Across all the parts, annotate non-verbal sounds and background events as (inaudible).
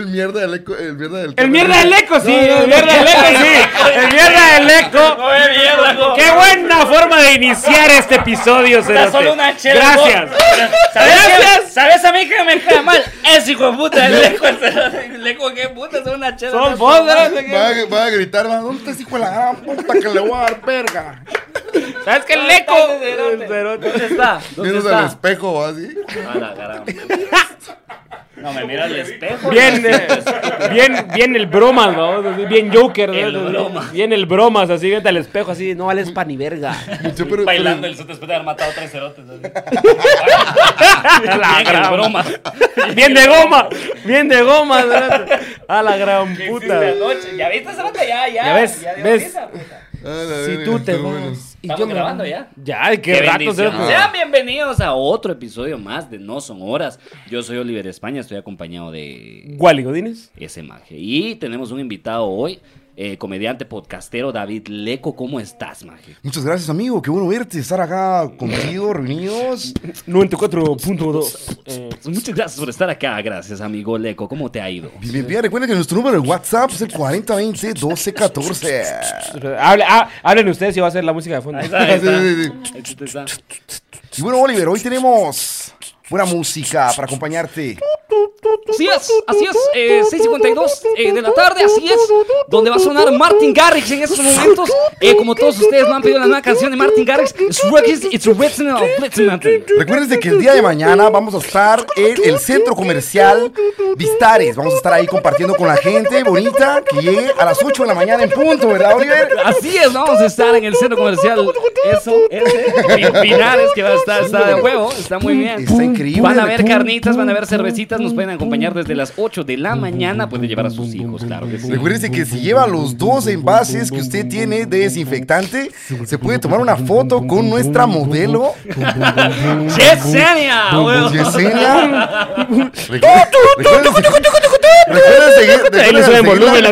El mierda del eco, el mierda del El mierda del eco, sí. El mierda del eco, sí. El mierda del eco. (laughs) Qué buena forma de iniciar este episodio, Cerote. solo una chela, Gracias. ¿Sabes, Gracias. qué- ¿Sabes a mí que me cae mal? Ese hijo de puta, el leco. El leco, ¿qué puta? Es una chela. Son vos, Va a, va a gritar, va, ¿dónde está ese hijo de la gran puta que le voy a dar verga? ¿Sabes qué? El eco. Cerote. El cerote. ¿Dónde está? ¿Dónde Viéndose al está? espejo, ¿va así. A la. No me mira al espejo. Bien, eh, bien, bien el bromas, ¿no? Bien Joker, ¿no? El bromas. Bien el bromas, así, vete al espejo, así, no vales pa' ni verga. Mucho, pero- Bailando pero- el después de haber matado tres cerotes. así. la Bien, el gran- broma. Bien de goma, bien de goma, cerote. A la gran ¿Qué puta. ¿Ya viste cerote? Ya, ya. Ya ves, dio ves. risa, puta. Ah, Si tú te vas Estamos yo me grabando ya. Ya, qué, Qué rato, bendición. cerote. Sean bienvenidos a otro episodio más de No Son Horas. Yo soy Oliver España, estoy acompañado de Wally Godínez. ese maje. Y tenemos un invitado hoy, eh, comediante podcastero David Leco. ¿Cómo estás, maje? Muchas gracias, amigo. Qué bueno verte, estar acá contigo, reunidos. (laughs) 94.2. Eh, Muchas gracias por estar acá. Gracias, amigo Leco. ¿Cómo te ha ido? Bien, bien, bien. Recuerden que nuestro número de WhatsApp es el 4020-1214. (laughs) hable- ah, hablen ustedes y va a ser la música de fondo. Ahí está, ahí está. Sí, sí, sí. Ahí está. Y bueno, Oliver, hoy tenemos buena música para acompañarte. Así es, así es, eh, 6.52 eh, de la tarde, así es, donde va a sonar Martin Garrix en estos momentos. Eh, como todos ustedes me han pedido la nueva canción de Martin Garrix, It's It's. Recuerden de que el día de mañana vamos a estar en el centro comercial Vistares. Vamos a estar ahí compartiendo con la gente bonita que llegue a las 8 de la mañana en punto, ¿verdad, Oliver? Así es, vamos a estar en el centro comercial. Eso, ese, Pin- Pinares, que va a estar, está de huevo, está muy bien. Está increíble. Van a haber carnitas, van a haber cervecitas, nos pueden acompañar desde las 8 de la mañana, pueden llevar a sus hijos, claro que sí. Que si lleva los dos envases que usted tiene de desinfectante, se puede tomar una foto con nuestra modelo, (laughs) Yesenia. Yesenia. Recuerden seguir- volumen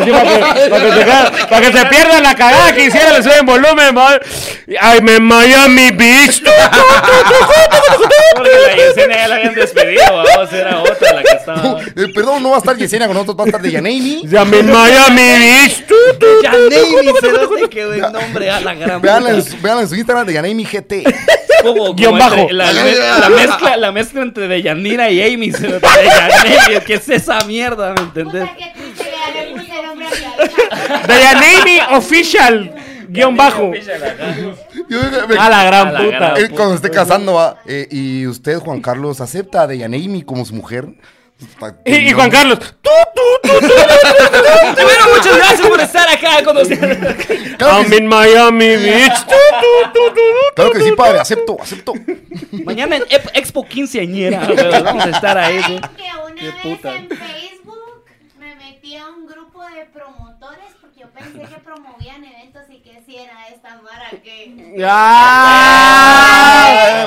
para que, se, pierda la cagada que hicieron, le suben volumen. Ay, me Miami Beach. (laughs) Porque la Yesenia ya la habían despedido, vamos, era otra la que estaba. Eh, perdón, no va a estar Yesenia con nosotros, va a estar de Yaneimi. (laughs) Ya me Miami Beach. Cerote, qué buen nombre a la gran Veanla en, puta. su- véanla en su Instagram de Yaneimi GT. Como, Guión entre- bajo. La, me- la mezcla, la mezcla entre Deyanira y Amy, cerote, de Yaneimi, ¿qué es esa mierda, me entendés? Puta, triste que ya le puse nombre a mi hija. Dayanami Official. Guión bajo. Yo, me- A la gran A la puta. gran- él cuando esté casando, va, eh, y usted, Juan Carlos, acepta de Yaneimi como su mujer. Y, y Juan Carlos. tú, tú, tú, tú. Bueno, muchas gracias por estar acá con nosotros. Claro I'm sí, in Miami Beach. Tú, tú, tú, tú. claro que sí, padre, acepto, acepto. Mañana en Ep- Expo Quinceañera, huevos, vamos a estar ahí. ¿Sabes güey. que una Qué vez puta. en Facebook me metí a un grupo de yo pensé que promovían eventos y que si era esta mara que... ¡Ah!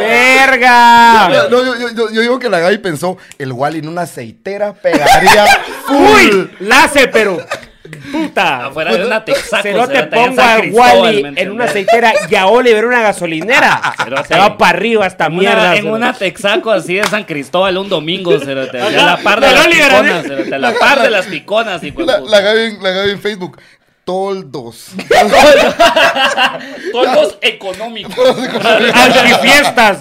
¡Verga! No, yo, yo- yo- yo digo que la Gaby pensó, el Wally en una aceitera pegaría (laughs) full. ¡Uy! ¡Lace, pero! ¡Puta! Afuera de una Texaco. Se no te San a Wally ¿me en una aceitera y a Oliver (laughs) en una gasolinera. Se va para arriba esta mierda. en una Texaco así de San Cristóbal un domingo, cerote, a (laughs) la par de las Oliver, piconas, a la par de las piconas, La, Gaby, en- Facebook, toldos. (laughs) Toldos económicos. Archifiestas.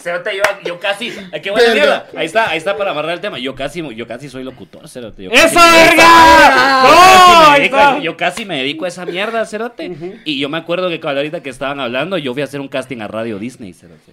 Cerote, yo, yo casi. Qué buena mierda. Ahí está, ahí está para amarrar el tema. Yo casi, yo casi soy locutor, cerote. Yo casi ¡Eso, me- verga! Yo ¡No! casi me ahí dedico- está. Yo casi me dedico a esa mierda, cerote. Y yo me acuerdo que cuando ahorita que estaban hablando, yo fui a hacer un casting a Radio Disney, cerote.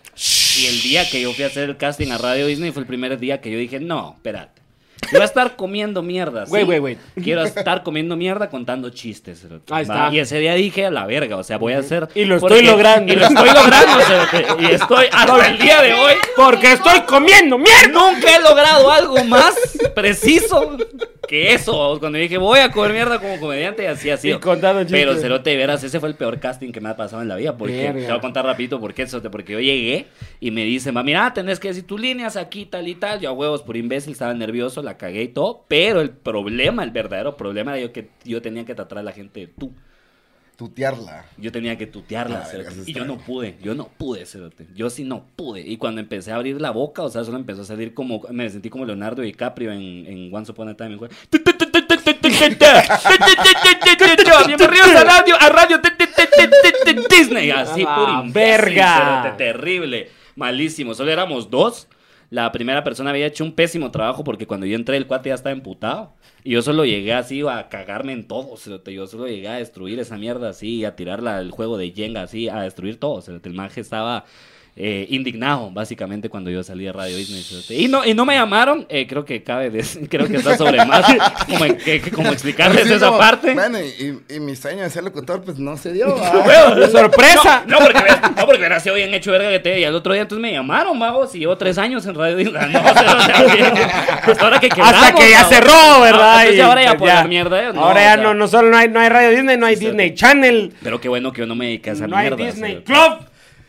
Y el día que yo fui a hacer el casting a Radio Disney fue el primer día que yo dije, no, espérate. Voy a estar comiendo mierda. Wait, wait, wait. Quiero estar comiendo mierda contando chistes. cerote, Ahí está. Y ese día dije, a la verga, o sea, voy a hacer... Y lo porque- estoy logrando. Y lo estoy logrando, cerote, Y estoy hasta el día de hoy... Porque estoy comiendo mierda. Nunca he logrado algo más preciso que eso. Cuando dije voy a comer mierda como comediante, y así ha sido. Y contando chistes. Pero Cerote, verás, ese fue el peor casting que me ha pasado en la vida. Porque Verga. te voy a contar rapidito por qué, Cerote. Porque yo llegué y me dicen, va, mira, tenés que decir tus líneas aquí, tal y tal. Yo a huevos por imbécil, estaba nervioso, la cagué y todo. Pero el problema, el verdadero problema era yo que yo tenía que tratar a la gente de tú. tutearla. Yo tenía que tutearla, Ah, verga, Y yo no pude, yo no pude, cerote. Yo sí no pude. Y cuando empecé a abrir la boca, o sea, solo empezó a salir como, me sentí como Leonardo DiCaprio en, en Once Upon a Time. Bienvenidos a radio, a radio Disney. Así, Ah, por imbécil, verga. cerote, terrible, malísimo. Solo éramos dos. La primera persona había hecho un pésimo trabajo porque cuando yo entré el cuate ya estaba emputado. Y yo solo llegué así a cagarme en todo. Yo solo llegué a destruir esa mierda así, a tirarla el juego de Jenga así, a destruir todo. El maje estaba eh, indignado, básicamente, cuando yo salí de Radio Disney. cerote. Y no, y no me llamaron, eh, creo que cabe, des- (laughs) creo que está sobre más, como, que- que- como explicarles esa como, parte. Bueno, y, y mi sueño de ser locutor, pues no se dio. (laughs) ¿va? (laughs) ¡Sorpresa! No, porque, no, porque hubiera sido bien hecho verga que te y al otro día entonces me llamaron, vagos, y llevo tres años en Radio Disney. No. Hasta ahora que quebramos, Hasta que ya cerró, ¿verdad? Ah, entonces Y, ya ahora ya pues, por la mierda. No, Ahora ya no, no solo no hay, no hay Radio Disney, no hay Sí, Disney sí. Channel, Pero qué bueno que yo no me dediqué a esa no hay mierda. Disney. Club.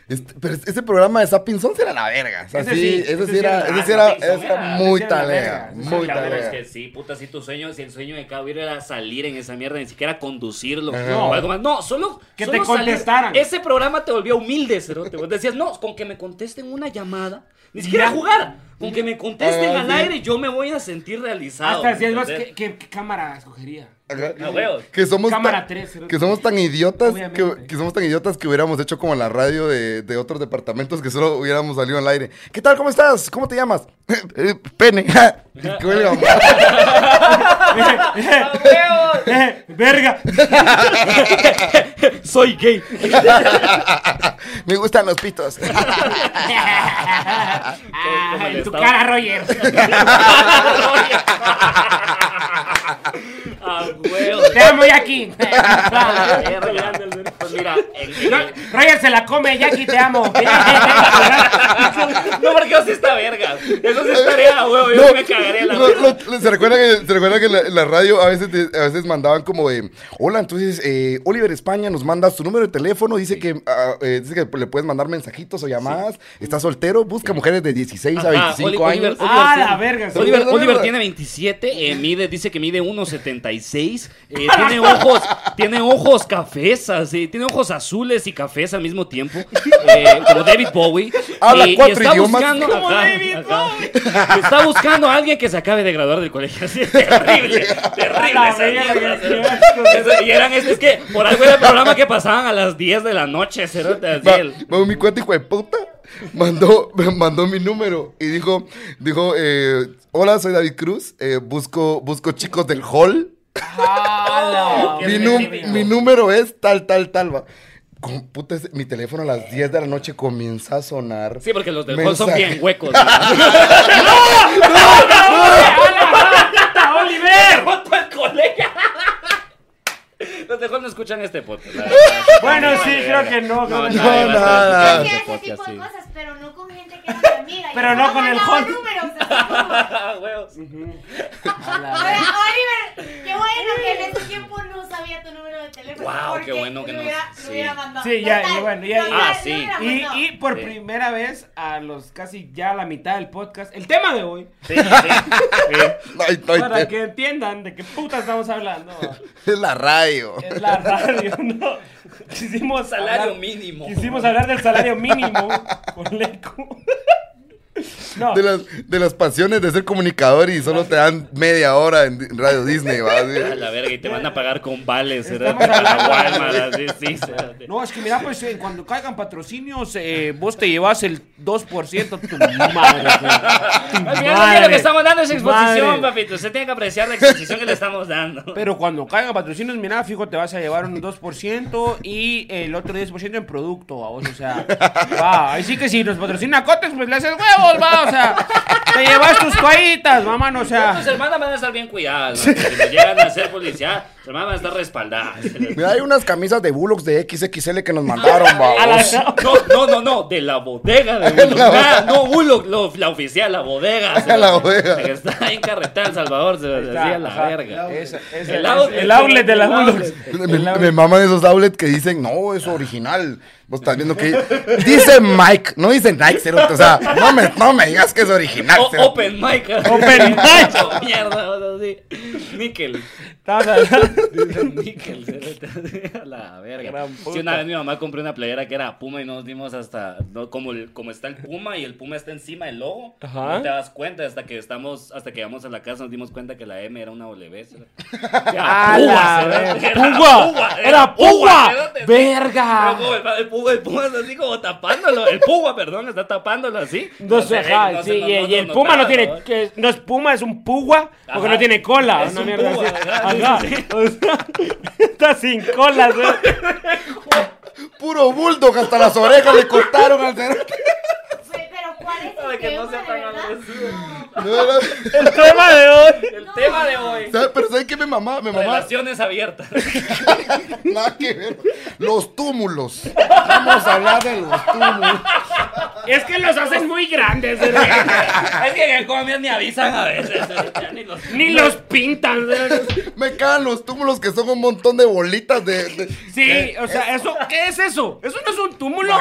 Este, pero ese programa de Sapping Sons era la verga. O sea, Ese sí, sí, ese ese sí sí era, era- ese sí era, era era- muy talega, muy Sí, cabrón, es talega. que sí, puta, si tu sueño, si el sueño de cada uno era salir en esa mierda, ni siquiera conducirlo. Ajá. o algo más. No, solo. Que solo te salir. contestaran. Ese programa te volvió humilde, cerote. Vos decías, no, con que me contesten una llamada, ni siquiera Ya. jugar. Con que me contesten Ah, al sí. aire, yo me voy a sentir realizado. Hasta decías, vos, ¿entendés? ¿qué, qué, qué cámara escogería? Que somos Cámara tan, tres, ¿no? que somos tan idiotas que, somos tan idiotas que hubiéramos hecho como la radio de, de otros departamentos que solo hubiéramos salido al aire. ¿Qué tal? ¿Cómo estás? ¿Cómo te llamas? (laughs) Eh, Pene. (laughs) (laughs) ¡Verga! Soy gay. Me gustan los pitos. Ah, el en tu cara, Roger. Te amo, Jackie. Pues mira, No, Roger se la come, Jackie, te amo. (laughs) No, porque eso sí está verga. Eso sí estaría, huevo. Yo No, sí me cagaría la no, ¿Se recuerda que, se recuerda que en la, en la radio a veces, te- a veces mandaban como de, hola, entonces eh, Oliver España nos manda su número de teléfono, dice que ah, eh, dice que le puedes mandar mensajitos o llamadas, está soltero, busca mujeres de 16 a Ajá, 25 Oli- años. Oliver- Ah, Oliver la verga, sí. Oliver, Oliver- Oliver tiene 27, eh, mide, dice que mide 1.76, (laughs) eh, tiene ojos, tiene ojos cafés, así, tiene ojos azules y cafés al mismo tiempo, eh, como David Bowie. Habla y, y está idiomas. buscando, Como David ajá. está buscando a alguien que se acabe de graduar del colegio, así, terrible, terrible esa. Eso- Y eran, es, es que por algo era el programa que pasaban a las 10 de la noche, mi cuate hijo de puta mandó, (laughs) mandó mi número y dijo, dijo, eh, hola, soy David Cruz, eh, busco, busco chicos del hall. (laughs) Mi, número es tal, tal, tal. va. Con puta, ese- mi teléfono a las 10 de la noche comienza a sonar. Sí, porque los del hall son bien huecos. ¡Oliver! ¡Foto al colega! Hall no escuchan este podcast. la verdad. (laughs) Bueno, sí, creo que no. que No, no. a nada. escuchando ese este tipo podcast, de sí. cosas, pero no con gente que no amiga. Pero no con el (laughs) como- Ah, huevos. Ahora, Oliver, qué bueno que en ese tiempo no sabía tu número de teléfono. Guau, qué bueno que no- sí. hubiera mandado. Sí, ya, y bueno, ya- Ah, sí. Y, y por Sí. primera vez, a los casi ya la mitad del podcast, el tema de hoy, Sí, sí. (laughs) para que entiendan de qué puta estamos hablando, Es la radio. Es la radio, ¿no? (laughs) Quisimos Salario hablar- mínimo. Quisimos hablar del salario mínimo (laughs) con Leco. No, De las, de las pasiones de ser comunicador y solo te dan media hora en Radio Disney, ¿va? A la verga, y te van a pagar con vales, así, sí, sí. no, es que mira, pues eh, cuando caigan patrocinios, eh, vos te llevas el 2% tu madre. Tu día madre, lo que estamos dando es exposición, madre. papito. Usted tiene que apreciar la exposición que le estamos dando. Pero cuando caigan patrocinios, mira, fijo, te vas a llevar un 2% y el otro 10% en producto, vamos, o sea, va, ahí sí que si nos patrocina Cotex, pues le haces va, o sea, te llevas tus toallitas, mamá, o Tus sea, hermanas van a estar bien cuidadas, ¿no? Si nos llegan a ser policía, tus hermanas van a estar respaldadas. Mira, hay unas camisas de Bullocks de XXL que nos mandaron, (laughs) a la- vamos. No, no, no, no, de la bodega de (laughs) Bullock. Nada, no, Bullock, lo- la oficial, la bodega. se- (laughs) La bodega. que Está ahí en carretera El Salvador, se decía la verga. Esa- esa- El outlet, el outlet de las outlet. Me, me maman esos outlets que dicen, no, es original. Vos estás viendo que (laughs) dice Mike, no dice Nike, cerote, o sea, no me, no me digas que es original. O- open mic. (laughs) Open (laughs) mic. Mierda, o sea, sí. Hablando, Dice níquel, cerote, a la verga. Puta. una vez mi mamá compró una playera que era Puma y nos dimos hasta, no, como, el- como está el Puma y el Puma está encima del logo, Ajá. no te das cuenta hasta que estamos, hasta que llegamos a la casa nos dimos cuenta que la M era una W. era ¡Púa! ¡Era púa! cerote, sí. ¡Verga! El, Puma, está así como tapándolo, el Puma, perdón, está tapándolo así. No sé, se- ajá, no sí, se- y, no- y no el puma no tiene, ¿no? que no es puma, es un púa, porque Ajá. no tiene cola. Es una un mierda púa, así. ajá, Ajá. sí, sí. O sea, (laughs) está sin cola. Puro bulldog, hasta las orejas le cortaron al cerote. Pe- Pero ¿cuál es Para el que tema, no sea de tan verdad? agresivo. No. No, era- El tema de hoy. El tema de hoy. ¿Sabes? Pero ¿sabes qué mi mamá? Mi mamá. Relaciones abiertas. (laughs) Nada que ver. Los túmulos. Vamos a hablar de los túmulos. Es que los hacen muy grandes, ¿sí? (laughs) es que en Colombia ni avisan a veces. ya ni los- ni los pintan. ¿sí? Me cagan los túmulos que son un montón de bolitas de. de- Sí, o sea, eso, ¿qué es eso? Eso no es un túmulo.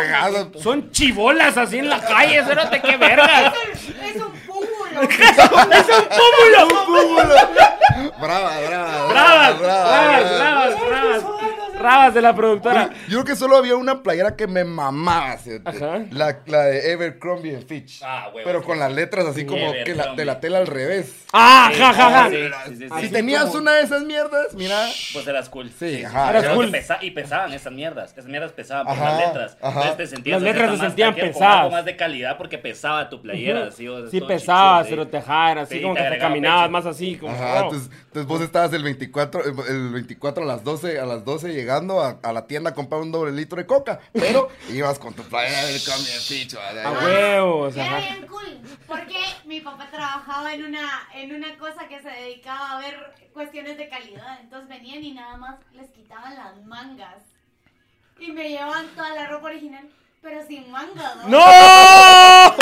Son chibolas así en la calle, qué vergas. (laughs) Es un púmulo. es un túmulo. túmulo. (laughs) (laughs) Brava, brava. Bravas, bravas, brava. bravas, bravas. Rabas de la productora. Yo creo que solo había una playera que me mamaba, ¿sí? Ajá. La, la de Evercrombie and Fitch. Ah, huevo, Pero con las letras así como que la, de la tela al revés. Ah, Sí, ja, ja, ja. sí, sí, sí, sí. Si tenías una de esas mierdas, mira. Pues eras cool. Sí, ajá. Eras Pero cool. pesa- y pesaban esas mierdas. Esas mierdas pesaban por Ajá, las letras. ajá. Entonces te sentías Las letras más sentían pesadas. algo más de calidad porque pesaba tu playera. O sea, Sí pesaba, pero te era así Sí, como te que te caminabas más así, como Ajá, oh. entonces, vos estabas el 24, el- el 24 a las 12, a las 12 llegando a, a la tienda a comprar un doble litro de coca, pero (laughs) ibas con tu playera del. ¿vale? a huevos, Era ajá. bien cool, porque mi papá trabajaba en una, en una cosa que se dedicaba a ver cuestiones de calidad. Entonces venían y nada más les quitaban las mangas. Y me llevaban toda la ropa original, pero sin mangas, ¿no? ¡No!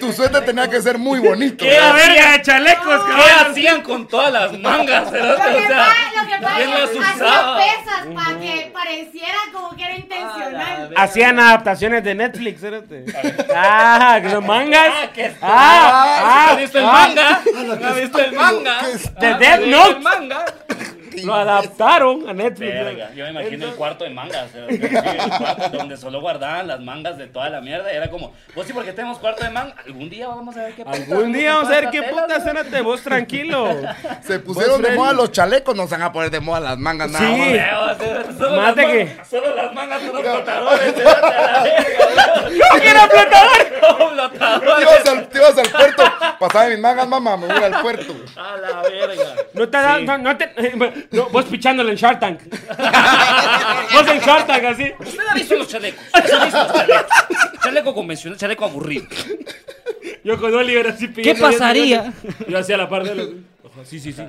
Tu suéter tenía que ser muy bonito. ¿Qué? ¡La ¿verdad? verga de chalecos, ¿Qué cabrón! hacían con todas las mangas? Lo que, O sea, pasa, lo que pasa ¿quién es que usaba? hacía pesas para que pareciera como que era intencional. Ah, Hacían adaptaciones de Netflix, espérate. Ah, que son mangas. Ah, que- Ah, ¿Has visto el ah, manga? ¿Has visto el manga? ¿Qué? De ¿Has Death visto Note. El manga. Lo adaptaron a Netflix. Verga, yo me imagino el cuarto de mangas. el cuarto donde solo guardaban las mangas de toda la mierda. Era como, pues sí, porque tenemos cuarto de manga. Algún día vamos a ver qué puta Algún día vamos a ver qué puta, espérate, vos tranquilo. (laughs) Se pusieron de moda los chalecos, no se van a poner de moda las mangas nada Sí. más. Solo Más las, de man- que- solo las mangas son los flotadores. (laughs) (laughs) ¡Yo quiero flotador! Te ibas, al, te ibas al puerto, pasaba mis mangas, mamá, me voy al puerto. A la verga. No te da, no, no te, no, vos pichándole en Shark Tank. vos en Shark Tank así. ¿Usted ha visto los chalecos? ¿Usted ha visto los chalecos? Chaleco convencional, chaleco aburrido. Yo con Oliver así pidiendo. pasaría? Yo hacía la par de los. Ajá, Sí, sí, sí.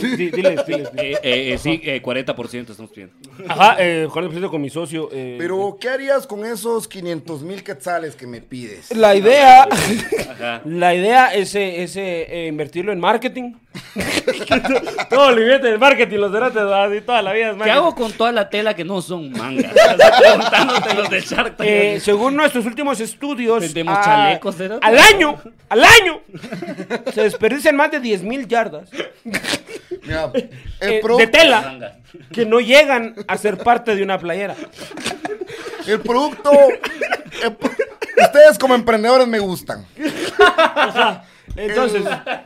Sí, diles, diles, diles. Eh, eh, eh, sí, eh, 40% estamos pidiendo. Ajá, eh, 40% con mi socio. eh, Pero, ¿qué harías con esos 500 mil quetzales que me pides? La idea, (laughs) Ajá. la idea es, eh, es, eh, eh, invertirlo en marketing. (laughs) Todo el billete del marketing, los cerotes, así toda la vida es ¿Qué hago con toda la tela que no son mangas? (laughs) Preguntándote los de Shark Tank. Eh, según nuestros últimos estudios, Vendemos a- chalecos, cerote. al año, al año, se desperdician más de 10 mil yardas (laughs) Mira, eh, el de tela que no llegan a ser parte de una playera. el producto, el pro- ustedes como emprendedores me gustan. (laughs) Entonces,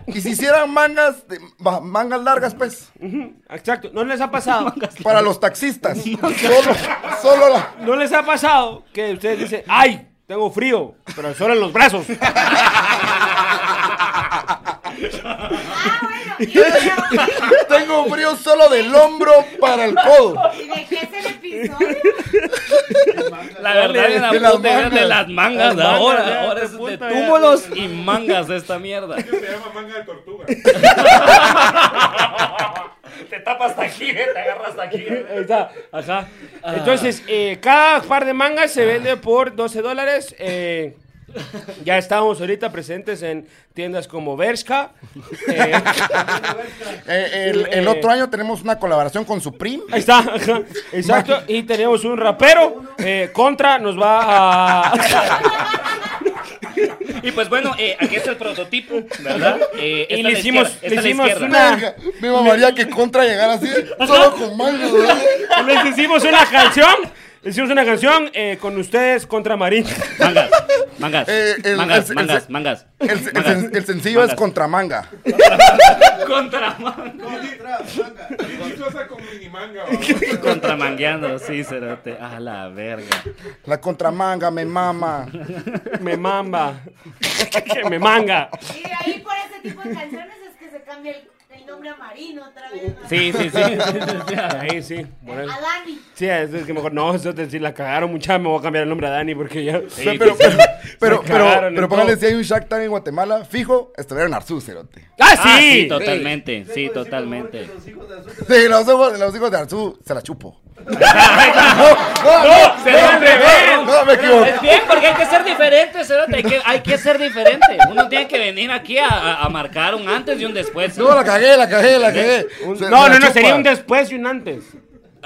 Y si hicieran mangas, de- mangas largas, pues, exacto, no les ha pasado, (laughs) para los taxistas. Solo, solo la... no les ha pasado que ustedes dicen, ay, tengo frío, pero solo en los brazos. Ah, bueno, (laughs) (laughs) Tengo frío solo del hombro para el codo. ¿y de qué es el episodio? La verdad es la De las puta idea de mangas. las mangas mangas, ahora. ahora es de túmulos y mangas de esta mierda. Se llama manga de tortuga. (laughs) Te tapas hasta aquí, eh, te agarras hasta aquí. Ahí está, ajá. Entonces, eh, cada par de mangas se vende por 12 dólares. eh, ya estamos ahorita presentes en tiendas como Bershka. eh, (laughs) Eh, el, el Eh. otro año tenemos una colaboración con Supreme. ahí está, ajá, exacto. (laughs) Y tenemos un rapero. eh, Contra nos va a. Y pues bueno, eh, aquí está el prototipo, ¿verdad? Eh, Y le hicimos- le hicimos una- me mamaría que contra llegara así, solo con mangas, ¿verdad? (laughs) Les hicimos una canción. Hicimos una canción eh, con ustedes contra Marín. Mangas, mangas, Eh, el- mangas, el- mangas, el- mangas. El, el mangas. sen- el sencillo Mangas. es contra manga. Contra manga. Chistosa con minimanga, ¿va? Contramangueando, sí, cerote. A la verga. La contramanga me mama. Me mamba. (laughs) Que me manga. Y de ahí por ese tipo de canciones es que se cambia el, el nombre a Marino otra vez. ¿no? Sí, sí, sí. Ahí sí. eso. A Dani. Sí, es es que mejor no, eso si la cagaron mucha, me voy a cambiar el nombre a Dani porque ya. pero, pero, pero, pero, Se en pero póngale si hay un Shark Tank en Guatemala, fijo, estuvieron Arzú, cerote. ¡Ah, Ah, sí, sí! totalmente, sí, totalmente. Sí, los hijos, los hijos de Arzú se la chupo. (laughs) ¡No! ¡Se dio al revés! No, me equivoqué. Es bien, porque hay que ser diferente, cerote. Hay que, hay que ser diferente. Uno tiene que venir aquí a, a- a marcar un antes y un después. No, la cagué, la cagué, la cagué. Un- Se- No, no, no, chupa. sería un después y un antes.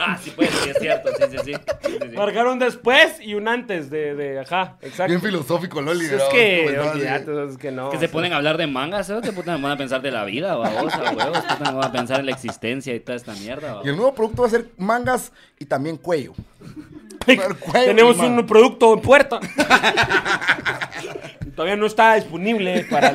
Ah, sí, pues, sí, es cierto. Sí, sí, sí. Sí, sí, sí. Marcar un después y un antes de, de ajá, exacto. Bien filosófico, Loli. es que, olvídate, es que no. Que se ponen a hablar de mangas, cerote. Puta, me van a pensar de la vida, babos, a huevos. Puta, me van a pensar en la existencia y toda esta mierda, Y babos. el nuevo producto va a ser mangas y también cuello. (laughs) Cuello Tenemos y un producto en puerta. (laughs) Todavía no está disponible para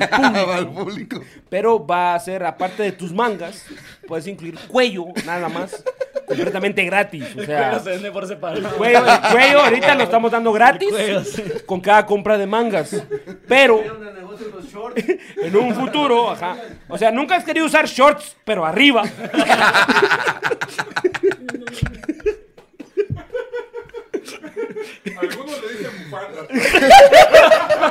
el (laughs) público. Pero va a ser, aparte de tus mangas, puedes incluir cuello, nada más. Completamente gratis. O sea, se vende por separado. cuello, el cuello ahorita lo estamos dando gratis cuello, sí. con cada compra de mangas. Pero (laughs) en un futuro, ajá. O sea, nunca has querido usar shorts, pero arriba. (laughs) Algunos le dicen.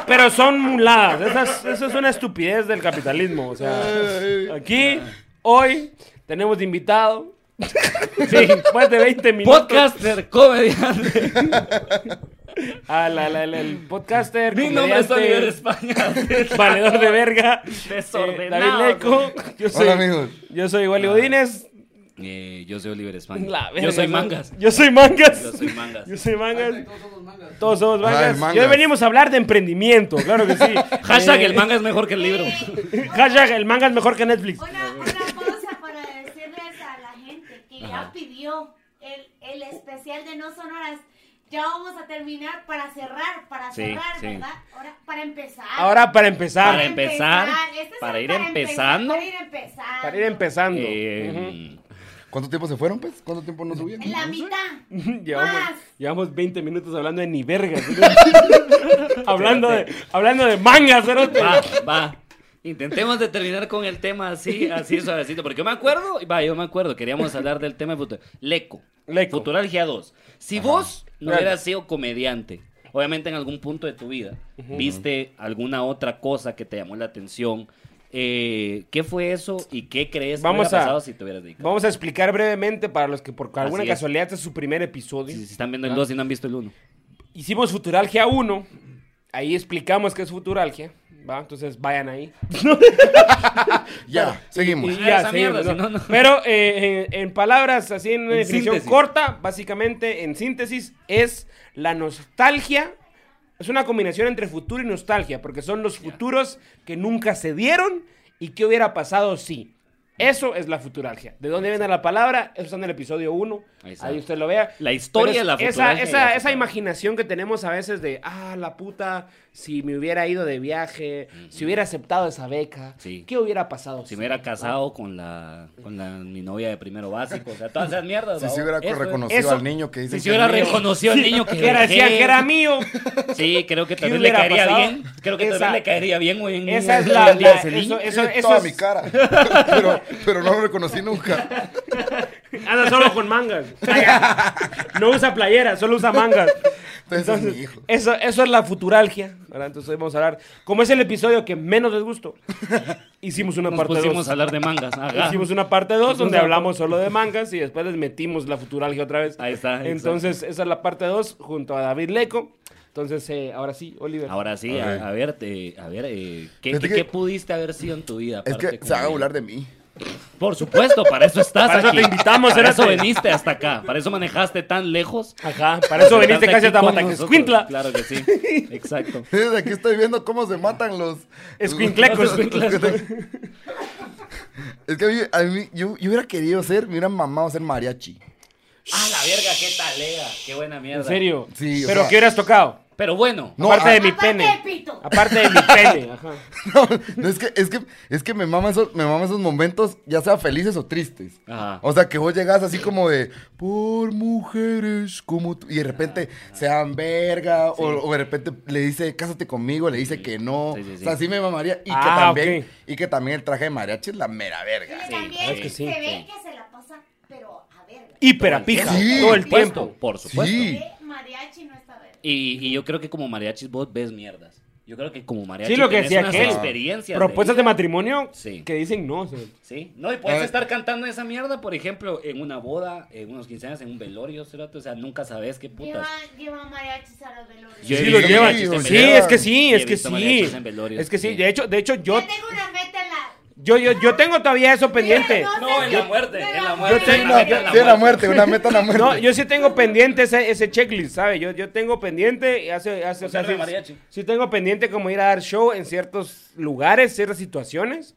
Pero son muladas. Esas- Eso es una estupidez del capitalismo. O sea, aquí, hoy, tenemos invitado. Sí, después de 20 minutos. Podcaster, comediante. A la, la- la- el podcaster. Mi nombre es Oliver España. Valedor de verga. Desordenado. (laughs) eh, David Leco. Yo soy, Hola, amigos. Yo soy Wally Godínez. Eh, yo soy Oliver España. La yo soy mangas. Yo soy mangas. Yo soy mangas. Yo soy mangas. Todos somos mangas. Ah, el mangas. Y hoy venimos a hablar de emprendimiento, claro que sí. (laughs) Hashtag Eh, el manga es mejor que el libro. (laughs) Hashtag el manga es mejor que Netflix. Una, una pausa para decirles a la gente que ya pidió el, el especial de No Sonoras. Ya vamos a terminar para cerrar, para Sí, cerrar, sí. ¿verdad? Ahora, para empezar. Ahora para empezar. Para empezar, Este es para el ir empezando. Para ir empezando. Para ir empezando. Eh, ¿Cuánto tiempo se fueron, pues? ¿Cuánto tiempo no subían? La mitad. (laughs) Llevamos, Más. llevamos 20 minutos hablando de ni verga. (laughs) (laughs) hablando, de, hablando de mangas, cerote. Va, va. Intentemos de terminar con el tema así, así suavecito. Porque yo me acuerdo, va, yo me acuerdo, queríamos hablar del tema de futuro. Leco. Leco. Futuralgia 2. Si vos no Claro. hubieras sido comediante, obviamente en algún punto de tu vida, viste alguna otra cosa que te llamó la atención, eh, ¿qué fue eso y qué crees que Vamos hubiera a- pasado si te hubieras dedicado? Vamos a explicar brevemente para los que por alguna es. casualidad este es su primer episodio. Si, si están viendo el 2 y no han visto el 1. Hicimos Futuralgia 1. Ahí explicamos qué es Futuralgia. ¿va? Entonces vayan ahí. (laughs) Ya, seguimos. Y ya, esa sí, mierda, ¿no? si no, no. Pero eh, en, en palabras así, en una En definición síntesis. corta, básicamente, en síntesis, es la nostalgia. Es una combinación entre futuro y nostalgia, porque son los futuros que nunca se dieron y qué hubiera pasado si. Eso es la futuralgia. ¿De dónde viene la palabra? Eso está en el episodio 1. Ahí usted lo vea. La historia de la esa, futuralgia esa, esa futuralgia. imaginación que tenemos a veces de, ah, la puta, si me hubiera ido de viaje, si hubiera aceptado esa beca, Sí. ¿qué hubiera pasado? Si me hubiera casado con la, con la mi novia de primero básico, o sea, todas esas mierdas. Si ¿no? se hubiera Eso reconocido eso- al niño que dice Si se hubiera reconocido al niño que que era, decían dejé. que era mío. (laughs) Sí, creo que ¿Qué tal vez le caería pasado? bien. Creo que Esa- vez le caería bien en Esa es la, la- niño. eso, eso, eso toda es- mi cara. (laughs) pero, pero no lo reconocí nunca. (laughs) (laughs) anda solo con mangas. (laughs) No usa playera, solo usa mangas. Entonces, es mi hijo. Eso, eso es la futuralgia. ¿verdad? Entonces hoy vamos a hablar. Como es el episodio que menos les gustó, hicimos una Nos parte pusimos 2. a hablar de mangas. Ajá. Hicimos una parte 2 donde hablamos solo de mangas y después les metimos la futuralgia otra vez. Ahí está, exacto. Entonces, esa es la parte 2 junto a David Leco. Entonces, eh, ahora sí, Oliver. Ahora sí, a, a ver, eh, a ver, eh, ¿qué, qué- que- qué pudiste haber sido en tu vida? Es que se haga hablar de mí. Por supuesto, para eso estás Para eso aquí. te invitamos, Para eso veniste hasta acá. Para eso manejaste tan lejos. Ajá, para eso veniste Estás casi hasta Mataquescuintla. Claro que sí. Exacto. (laughs) Desde aquí estoy viendo cómo se matan los... Escuinclecos. (laughs) Es que a mí, a mí- yo, yo hubiera querido ser, me hubiera mamado ser mariachi. Ah, la verga, qué talega. Qué buena mierda. ¿En serio? Sí, o ¿Pero sea- qué hubieras tocado? Pero bueno. No, Aparte a- de mi Aparte pene. de pito. Aparte de mi pene. (laughs) Ajá. No, no, es que, es que, es que me mama esos, me mama esos momentos, ya sea felices o tristes. Ajá. O sea, que vos llegas así como de, por mujeres como tú, y de repente sean verga, o, o de repente le dice, cásate conmigo, le dice que no. Sí, sí, sí. O sea, así me mamaría. Y que Ah, también, y que también el traje de mariachi es la mera verga. Y Sí, también es que sí. se ve que se la pasa, pero a verga. Hiper a pija. Sí. Todo el tiempo. Por supuesto. Sí. Mariachi no está verga. Y, y yo creo que como mariachis vos ves mierdas. Yo creo que como mariachi Sí, lo que tenés decía unas aquel. experiencias. Propuestas de matrimonio Sí. que dicen no. o sea, Sí, no, y puedes estar cantando esa mierda, por ejemplo, en una boda, en unos 15 años, en un velorio, o sea, nunca sabes qué putas. Lleva, lleva mariachis a los velorios. Yo Sí, los llevan. Sí, Sí, es que sí, es que sí. Es que sí. sí. De hecho, de hecho, yo, Yo tengo una meta en la... yo, yo, yo tengo todavía eso pendiente. No, en la muerte, en la muerte. Yo tengo- en la Sí, meta, en la muerte, una meta en la muerte. No, yo sí tengo pendiente ese, ese checklist, ¿sabes? Yo, yo tengo pendiente, hace, hace, o sea, sí, mariachi. sí tengo pendiente como ir a dar show en ciertos lugares, ciertas situaciones.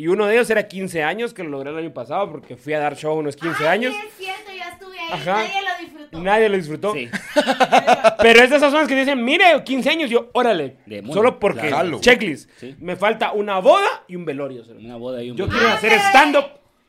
Y uno de ellos era 15 años, que lo logré el año pasado porque fui a dar show unos 15 Ay, años. sí, es cierto, ya estuve ahí. Ajá. Nadie lo disfrutó. Nadie lo disfrutó. Sí. (laughs) Pero es de esas zonas que dicen, mire, 15 años, yo, órale. Demonio. Solo porque, Claro. checklist. Sí. Me falta una boda y un velorio. Una boda y un Yo velorio. quiero Ah, hacer stand-up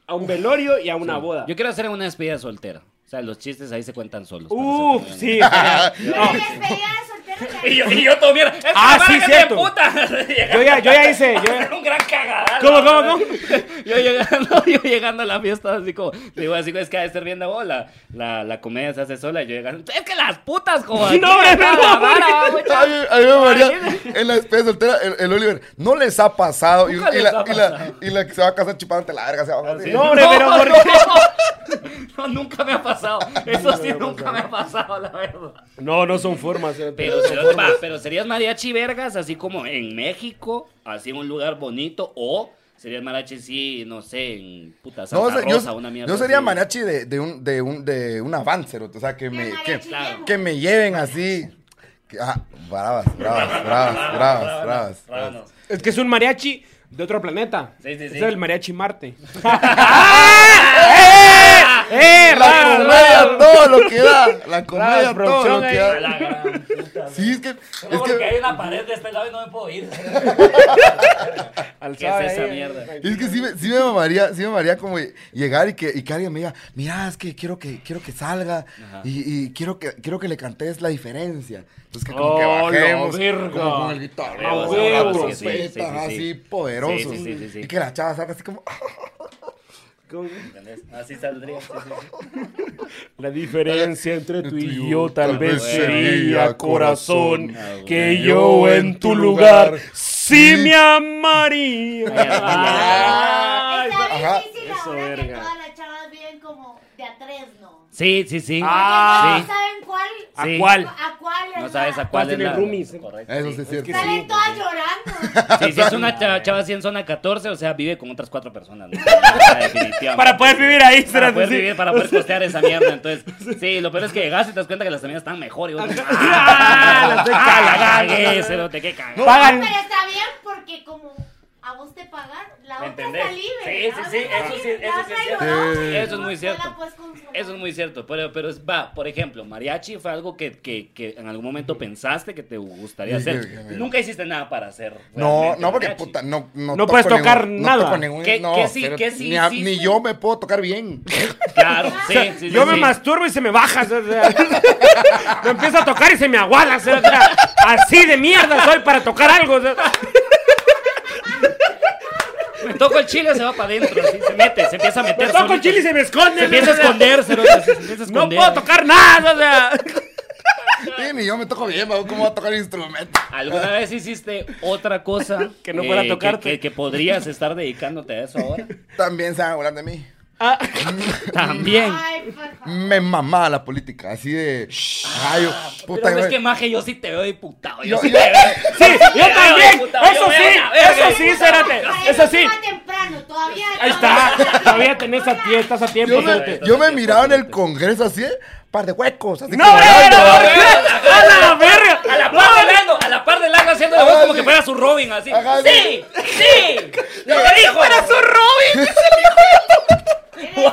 a un velorio y a una Sí. boda. Yo quiero hacer una despedida soltera. O sea, los chistes ahí se cuentan solos. Uf, sí. (laughs) No. la despedida de soltero ya- Y yo, y yo todo mierda. Es Ah, que sí, la cierto. puta. (laughs) Yo ya, yo ya hice. Yo Era ya- (laughs) un gran cagadal. ¿Cómo, cómo, cómo? (laughs) Yo llegando, yo llegando a la fiesta así como, digo así, es que a estar viendo vos, la, la, la comedia se hace sola y yo llegando, es que las putas como aquí, No, hombre, acá, no, la vara, A mí, a mí me en la despedida soltera, el, el Oliver, no les ha pasado. Y, y les la, ha y, la, pasado. y la que se va a casar chupándote la verga, se va a Así. No, hombre, pero ¿por qué? No, nunca me ha pasado. Eso sí, nunca me ha pasado, la verdad. No, no son formas. eh, Pero, pero, va, pero serías mariachi vergas, así como en México, así en un lugar bonito, o serías mariachi, sí, no sé, en puta No, Santa o sea, Rosa, yo, una mierda yo sería así. mariachi de, de un, de un, de un avance, o sea, que me, que, claro. que me lleven así. Que- ah, bravas, bravas, bravas, bravas, bravas. Rábanos. Es que es un mariachi de otro planeta. Sí, sí, sí. Es el mariachi Marte. (laughs) (laughs) ¡Eh! La ¡Raro, comedia, todo lo que da. La comedia, Bravas, todo lo producción que da. Puta. Sí, es que, es porque hay que, una pared de este lado y no me puedo ir. (laughs) Al ¿Qué es esa mierda? es que sí me, sí me mamaría, sí me mamaría como llegar y que, y que alguien me diga, mira, es que quiero que, quiero que salga y, y quiero que, quiero que le cantes la diferencia. Entonces que como que ¡Oh, la bajemos, como con el guitarra, A huevo, la huevo, trompeta, sí, sí, sí, sí. así poderosos. Sí, sí, sí, sí, sí. Y que la chava salga así como, (laughs) ¿Cómo? ¿Entendés? Así saldría. sí, sí, sí. La diferencia entre tú y yo Ah, tal vez sería, corazón, Ah, que yo en tu lugar sí me amaría. Ah, Ay, Está Ajá. difícil Eso, ahora que verga. todas las chavas viven como de a tres, ¿no? Sí, sí, sí. Ah. ¿No saben cuál? ¿A Sí. cuál? ¿A cuál No sabes a cuál es tienen la... roomies. Correcto. Eso sí es cierto. que Salen sí. todas llorando. Sí, si es una chava, chava así en zona 14, o sea, vive con otras cuatro personas. ¿no? (laughs) O sea, definitivamente. Para poder vivir ahí, Para será poder así. vivir, para poder (laughs) costear esa mierda. Entonces, (laughs) sí, lo peor es que llegas y te das cuenta que las amigas están mejor. Y vos, Ah, ¡Ah, la cagué, cerote, qué cagada! Pagan. Pero está bien porque como a vos te pagan, la ¿Me otra entendés? está libre. Sí, sí, otra sí, eso sí, eso sí es cierto. Eso es muy cierto. la puedes controlar. Eso es muy cierto, pero, pero es- va, por ejemplo, mariachi fue algo que, que, que en algún momento pensaste que te gustaría Sí, hacer. sí, sí. Nunca hiciste nada para hacer. No, no, porque mariachi. puta, no, no, No puedes tocar ningún- nada. No toco ningún, ¿Qué- no, qué sí- pero qué sí ni, a- hiciste? ni yo me puedo tocar bien. (laughs) Claro, sí, sí, sí. Yo me sí. masturbo y se me baja. o sea, (laughs) me empiezo a tocar y se me aguada. o sea, así de mierda soy para tocar algo. Me (laughs) toco el chile, se va para adentro, sí, se mete, se empieza a meter. Me toco el chile y se me esconde. Se empieza a esconder, se empieza a No esconder. puedo tocar nada. O sea. (laughs) Sí, ni yo me toco bien, ¿cómo voy a tocar el instrumento? ¿Alguna (laughs) vez hiciste otra cosa Que no fuera eh, tocarte. Que, que podrías estar dedicándote a eso ahora? También se van a burlar de mí. Ah, (laughs) También. Ay. Me mamaba la política, así de. Ay, yo, puta, Pero es que maje, yo sí te veo diputado. Yo, Yo- sí yo- te veo. sí, yo también. Eso sí, eso sí, puta. cérate. Para Eso sí. Todavía. Ahí está. Todavía tenés a tiempo, estás a tiempo. Yo me, cerote. yo me miraba en el congreso así, ¿eh? par de huecos, así ¡No, como no, no, no! ¡A la verga! A la par de Lando, a la par de Lando haciendo la voz como que fuera su Robin, así. Ajá, ¡Sí! ¡Sí! ¡Lo que dijo! ¡Era su Robin! En ese,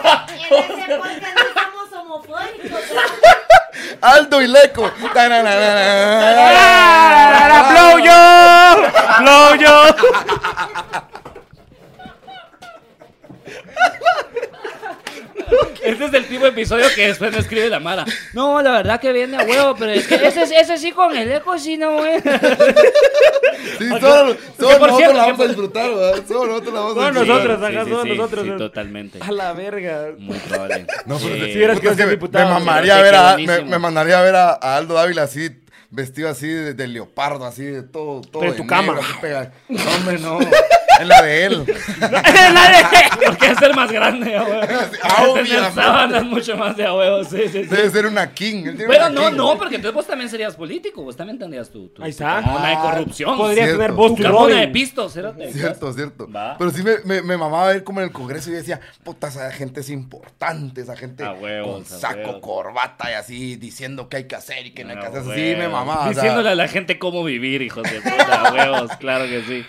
en ese podcast no somos homofóbicos. Aldo y Leco. ¡Ah! ¡Blow yo! ¡Blow yo! (laughs) Este es el tipo de episodio que después me escribe la Mara. No, la verdad que viene a huevo, pero es que ese, ese sí con el eco sí no, güey. Sí, por nosotros cierto, la que vamos a disfrutar, ¿verdad? Solo nosotros la vamos a disfrutar. nosotros, ajá, solo nosotros. Sí, totalmente. A la verga. Muy probable. No, pero Sí. Si hubieras que diputado. Me mamaría Qué ver a, me, mandaría a ver a, a Aldo Dávila así, vestido así de, de leopardo, así de todo, todo. Pero en de tu negro, cama. así No, hombre, no. (laughs) En la de él. Porque es ser más grande, a huevo. Ah, obviamente. sábanas mucho más de a huevo, sí, sí, sí. Debe ser una king. él tiene Pero una no, king. no, porque entonces vos también serías político, vos también tendrías tu, tu, Ahí tu está. camona de Ah, corrupción. Podrías Cierto. tener voz tu tu Robin. de pistos. Cierto, cierto. Va. Pero sí me, me, me mamaba ver como en el congreso y yo decía, puta, esa gente es importante, esa gente A huevos, con a saco, corbata y así, diciendo qué hay que hacer y qué no hay que Ah, hacer. Sí, huevo. me mamaba. o sea, Diciéndole a la gente cómo vivir, hijos de puta, huevos, claro que sí.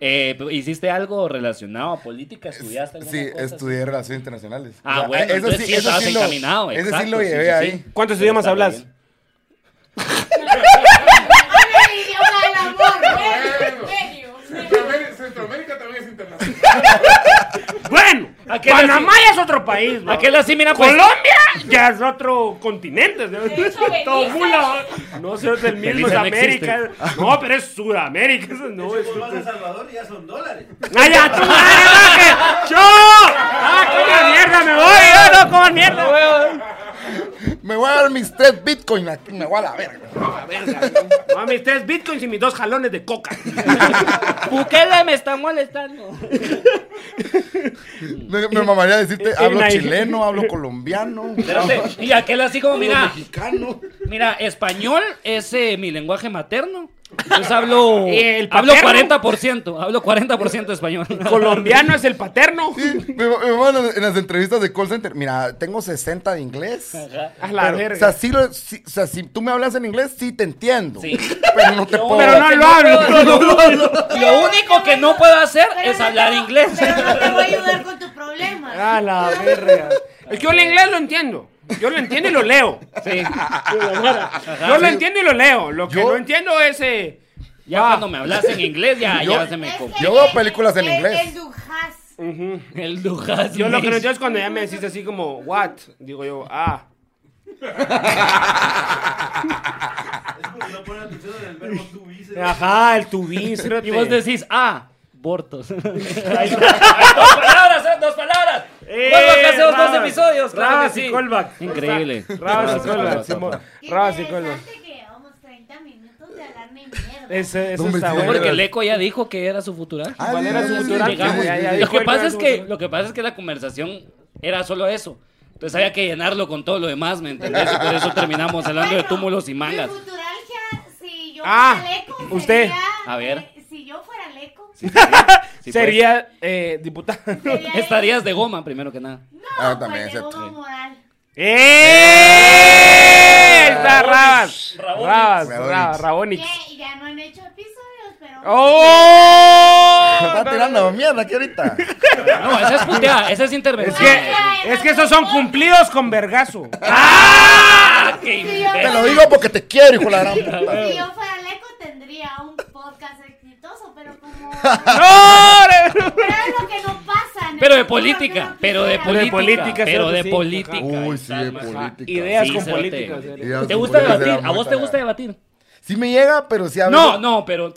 Eh, ¿Hiciste algo relacionado a política? ¿Estudiaste alguna Sí, cosa? estudié relaciones internacionales. Ah, bueno, entonces sí estabas lo- encaminado, Ese sí exacto, lo sí, llevé sí, ahí. sí. ¿Cuántos idiomas hablas? bien. Habla el idioma del amor, ¿eh? Serio, serio. Centroamérica, Centroamérica también es internacional. Bueno, Aquel Panamá así- ya es otro país, ¿no? Aquel así, mira, pues. Colombia ya es otro continente. ¿no? (laughs) No sé, es del mismo es América. No, pero es Sudamérica. Eso no es. Vas a Salvador y ya son dólares. ¡Ay, ya, tu madre, maje! ¡Yo! ¡Ah, coman mierda, me voy! ¡Yo no coman mierda! Me voy a dar mis tres bitcoins aquí, me voy a la verga. No, mis tres bitcoins y mis dos jalones de coca. (laughs) Bukele me está molestando. (laughs) Me, me mamaría decirte, hablo chileno, hablo colombiano, Espérate, y aquel así como, mira, mexicano. mira, español es eh, mi lenguaje materno. Entonces hablo, ¿Y el hablo paterno? 40%, hablo 40% español. Colombiano es el paterno. Sí, me, me mandan en las entrevistas de call center. Mira, tengo 60 de inglés. A la Pero, verga. o, sea, sí lo- sí- o sea, si tú me hablas en inglés, sí te entiendo. Sí. Pero no te puedo. pero no lo hablo. no lo hablo. Lo único que no puedo hacer Pero es no hablar inglés. Pero no te voy a ayudar con tu problema. A la verga. Es que yo el inglés lo entiendo. Yo lo entiendo y lo leo. Sí. Yo lo entiendo y lo leo. Lo que Yo- no entiendo es. eh, Ya ah, cuando me hablas en inglés, ya, Yo- ya se me... Es co- que Yo veo el- películas en el- inglés. El Dujas. El Dujas. Yo lo que no entiendo es cuando ya me decís así como, what? Digo yo, ah. Es porque no ponen atención en el verbo to be. se- Ajá, el tubí. Y vos decís, ah, Ahí está. Hay dos palabras, ¿eh? Dos palabras. Eh, Callback hace dos, dos Rabas, episodios, claro Rabas que y sí. callback. Increíble. Rabas y Rabas y callback. Rabas y callback. interesante que llevamos 30 minutos de hablar ni mierda. Ese, eso No, está bueno. Porque el eco ya dijo que era su futural. Ah, ¿Cuál era su sí. ya, Lo que pasa es que lo que pasa es que la conversación era solo eso. Entonces había que llenarlo con todo lo demás, ¿me entendés? Y por eso terminamos hablando de túmulos y mangas. Mi futuralgia, si yo Ah, Leco, usted. sería, A ver. (laughs) eh, Sí, pues. Sería eh, diputado. sería Estarías de goma, primero que nada. No, Ah, pues, también, de cierto. goma moral. ¡Eh! Ahí Está Rabas. Rabas. Rabas, Rabonix. Ya no han hecho episodios, pero... ¡Oh! (laughs) Me está tirando mierda aquí ahorita. (laughs) No, esa es puteada, esa es Es intervención. que, es que esos son cumplidos con vergazo. ¡Ah! Te lo digo porque te quiero, hijo de la gran puta. Si yo fuera Leco, tendría un podcast pero como... (laughs) ¡No! Pero es lo que no pasa. Pero de política, pero de política, política, pero de sí. política. Uy, sí, de política. Ideas Sí, con. Ideas ¿Te gusta debatir? ¿A vos te gusta debatir? Sí me llega, pero sí a No, no, pero.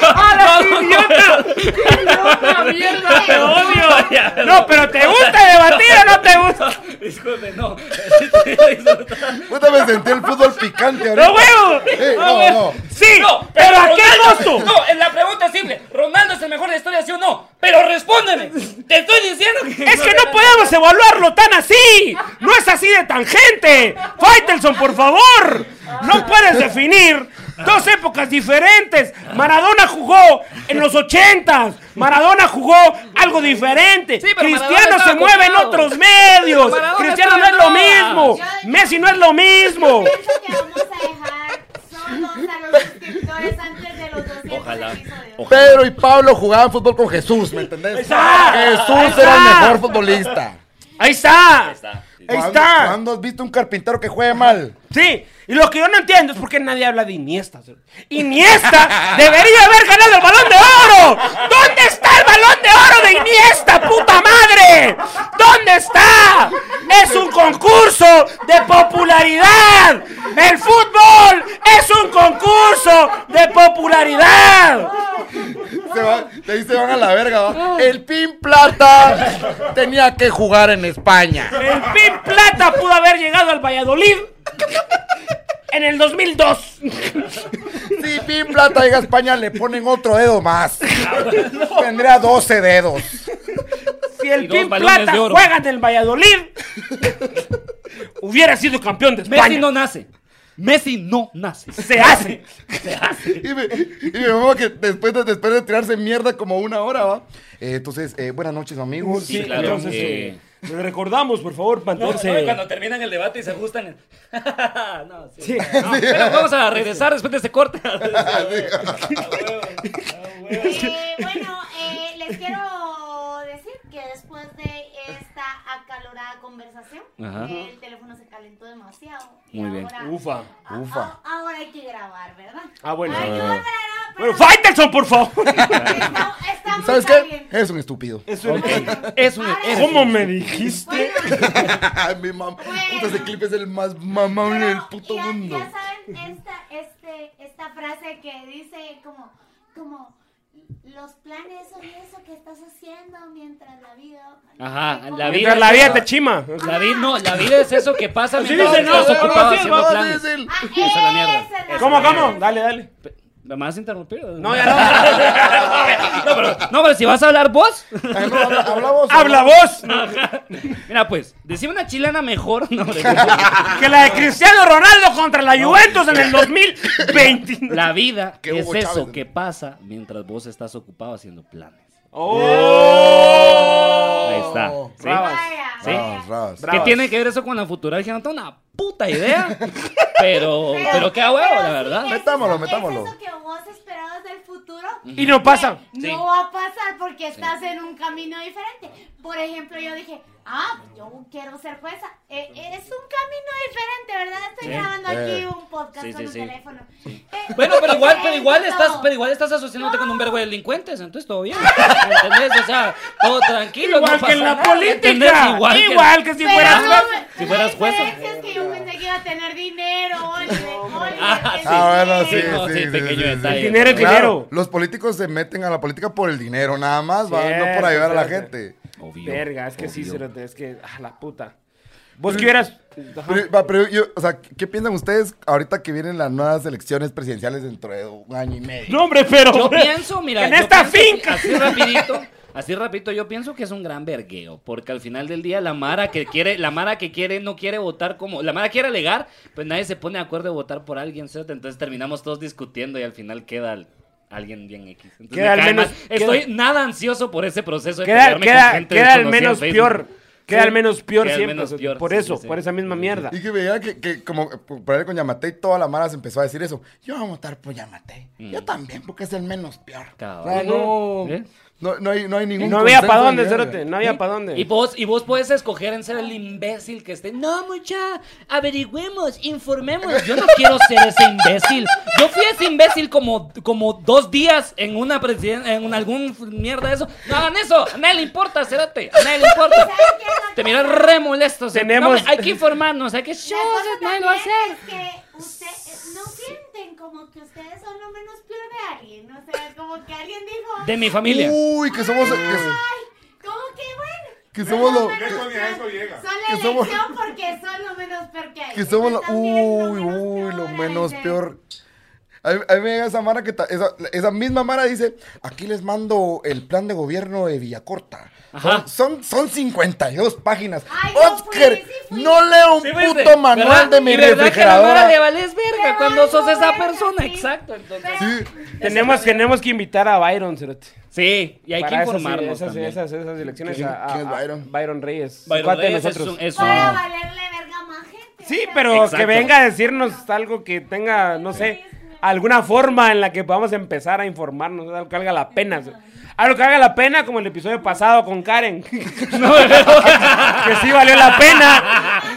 ¡Ah, idiota! ¡Idiota, mierda! ¡Te odio! No, pero ¿te gusta debatir o no te gusta? Disculpe, no. (laughs) Puta, me sentí el fútbol picante ahorita. ¡No, huevo! No, no. ¡Sí! No, ¿Pero a qué costo? No, la pregunta es simple. ¿Ronaldo es el mejor de la historia, sí o no? Pero respóndeme. Te estoy diciendo que. Es que no podemos evaluarlo tan así. No es así de tangente. Faitelson, por favor. No puedes definir Dos épocas diferentes. Maradona jugó en los ochentas. Maradona jugó algo diferente. Sí, Cristiano se mueve en otros medios. Cristiano no es lo mismo. Messi no es lo mismo. Pienso que vamos a dejar solos a los suscriptores antes de los 200 Ojalá. episodios. Ojalá. Pedro y Pablo jugaban fútbol con Jesús, ¿me entendés? Ahí está. Ahí Jesús era el mejor futbolista. Ahí está. Ahí está. Ahí ¿Cuándo- está. ¿Cuándo has visto un carpintero que juegue mal? Sí, y lo que yo no entiendo es por qué nadie habla de Iniesta. Iniesta debería haber ganado el balón de oro. ¿Dónde está el balón de oro de Iniesta, puta madre? ¿Dónde está? Es un concurso de popularidad. El fútbol es un concurso de popularidad. Se va- de ahí se van a la verga, ¿va? El Pin Plata tenía que jugar en España. El Pin Plata pudo haber llegado al Valladolid en el 2002. Si Pin Plata llega a España, le ponen otro dedo más. Tendría 12 dedos. Si el balones Plata juega en el Valladolid, hubiera sido campeón de España. Messi no nace. Messi no nace. (laughs) Se hace. Y me, y me mama que después de, después de tirarse mierda como una hora, ¿va? Eh, entonces, eh, buenas noches, amigos. Sí, claro. entonces, eh, les recordamos, por favor, mantenerse. cuando terminan el debate y se ajustan. (laughs) no, sí. Sí. No, pero vamos a regresar después de este corte. (laughs) Eh, bueno, eh, les quiero decir que después de esta acalorada conversación, Ajá. el teléfono se calentó demasiado. y Muy bien. ahora- Ufa. a- Ufa. a- ahora hay que grabar, ¿verdad? Ah, bueno. Hay que Ah. volver a grabar, Bueno, pero Faitelson, por favor. (laughs) está- está muy ¿Sabes qué? Eres un estúpido. Es un- Es un. Ahora- ¿Cómo me dijiste? (laughs) Ay, mi mam- Bueno. Puta, ese clip es el más mamable del puto ya, mundo. ya saben esta, este, esta frase que dice como, como los planes son eso que estás haciendo mientras la vida. Ajá, la vida- Mientras la vida te chima. La vida, no, la vida es eso que pasa mientras estás ocupado haciendo planes. Ah, Esa es la mierda. ¿Cómo, cómo? Dale, dale. ¿Me vas a interrumpir? No, ya no. (laughs) No, pero, no, pero si vas a hablar vos. No, habla, habla vos. Habla vos. (laughs) Mira, pues, decime una chilena mejor. No. (laughs) Que la de Cristiano Ronaldo contra la Juventus en el 2020. La vida es Hugo eso Chávez. que pasa mientras vos estás ocupado haciendo planes. Oh. Ras. ¿Qué Bravas. tiene que ver eso con la futurología? No tengo una puta idea. (laughs) Pero, pero qué huevo, la verdad. es Metámoslo, eso- metámoslo. Es eso que vos esperabas del futuro. Y no pasa. No Sí. va a pasar porque estás en un camino diferente. Por ejemplo, yo dije, ah, yo quiero ser jueza. Eh, es un camino diferente, ¿verdad? Estoy Sí. grabando Eh. aquí un podcast Sí, con sí, un sí. teléfono. Eh, Bueno, pero igual, pero igual estás, pero igual estás asociándote con un verbo de delincuentes, entonces todo bien. ¿Entendés? O sea, todo tranquilo. Igual no que en la nada, ¿entendés? política. Igual, Igual, que... que, si fueras no, juez. me- si fueras la jueza. diferencia es que yo pensé que iba a tener dinero, Oliver. Ah, sí. Ah, bueno, sí, Sí, no, sí, sí, sí, pequeño sí, sí. detalle. El dinero dinero. los políticos se meten a la política por el dinero, nada más, va, no por ayudar a la gente. Obvio, Verga, es que sí, cerote, es que. Ah, la puta. Vos que hubieras. Ajá. Pero, va, pero yo, o sea, ¿qué piensan ustedes ahorita que vienen las nuevas elecciones presidenciales dentro de un año y medio? No, hombre, pero. Yo (laughs) pienso, mira, En esta pienso finca. Así, así rapidito, así rapidito, yo pienso que es un gran vergueo, porque al final del día la Mara que quiere, la Mara que quiere no quiere votar como, la Mara quiere alegar, pues nadie se pone de acuerdo de votar por alguien, ¿cierto? Entonces terminamos todos discutiendo y al final queda el- alguien bien X. Entonces, Queda me al menos- mal. Estoy queda- nada ansioso por ese proceso de Queda, pelearme con queda, gente queda al menos peor. Queda Sí, al menos peor siempre. menos cerote, peor, por sí, eso, sí, sí. por esa misma mierda. Y que veía que, que como por ahí con Yamate y toda la mara se empezó a decir eso. Yo voy a votar por Yamate. Yo también, porque es el menos peor. Cabal. O sea, no, ¿Eh? No, no hay, no hay ningún No había para dónde, cerote. No había para dónde. Y vos, y vos puedes escoger en ser el imbécil que esté. No, mucha, averigüemos, informemos. Yo no quiero ser ese imbécil. Yo fui ese imbécil como, como dos días en una presiden- en un- algún mierda de eso. No hagan eso, a nadie le importa, cérate, a nadie le importa. ¿Saben qué es la Te miras re molesto. cerote. Tenemos- No, hay que informarnos, hay que... Cosa nadie lo va a también hacer. es que usted, no sienten como que ustedes son lo menos peor de alguien. O sea, como que alguien dijo. De mi familia. Uy, que somos, que, Ay, como que bueno. que somos lo, Son Eso peor. llega. Son la que somos- elección porque son lo menos peor que hay. que somos lo, también uy, menos uy, peor, lo menos peor. A mí, a mí me llega esa mara que ta- esa, esa misma mara dice, aquí les mando el plan de gobierno de Villacorta. Ajá. Son, son, son 52 páginas. Ay, Oscar, fui, sí fui. no leo un Sí, puto manual de mi refrigeradora. le vales verga Pero cuando sos esa persona. sí. Exacto, entonces. Tenemos, tenemos que invitar a Byron, cerote. Sí, y hay que Para informarnos Esas, también. esas, esas elecciones ¿Quién- a, a- quién es a Byron? Byron Reyes. Byron Reyes es nosotros. un- es Para un- valerle verga a más gente. Sí, pero Exacto. que venga a decirnos algo que tenga, no sé, alguna forma en la que podamos empezar a informarnos, algo que valga la pena. Algo que valga la pena, como el episodio pasado con Karen. (laughs) (laughs) que sí valió la pena.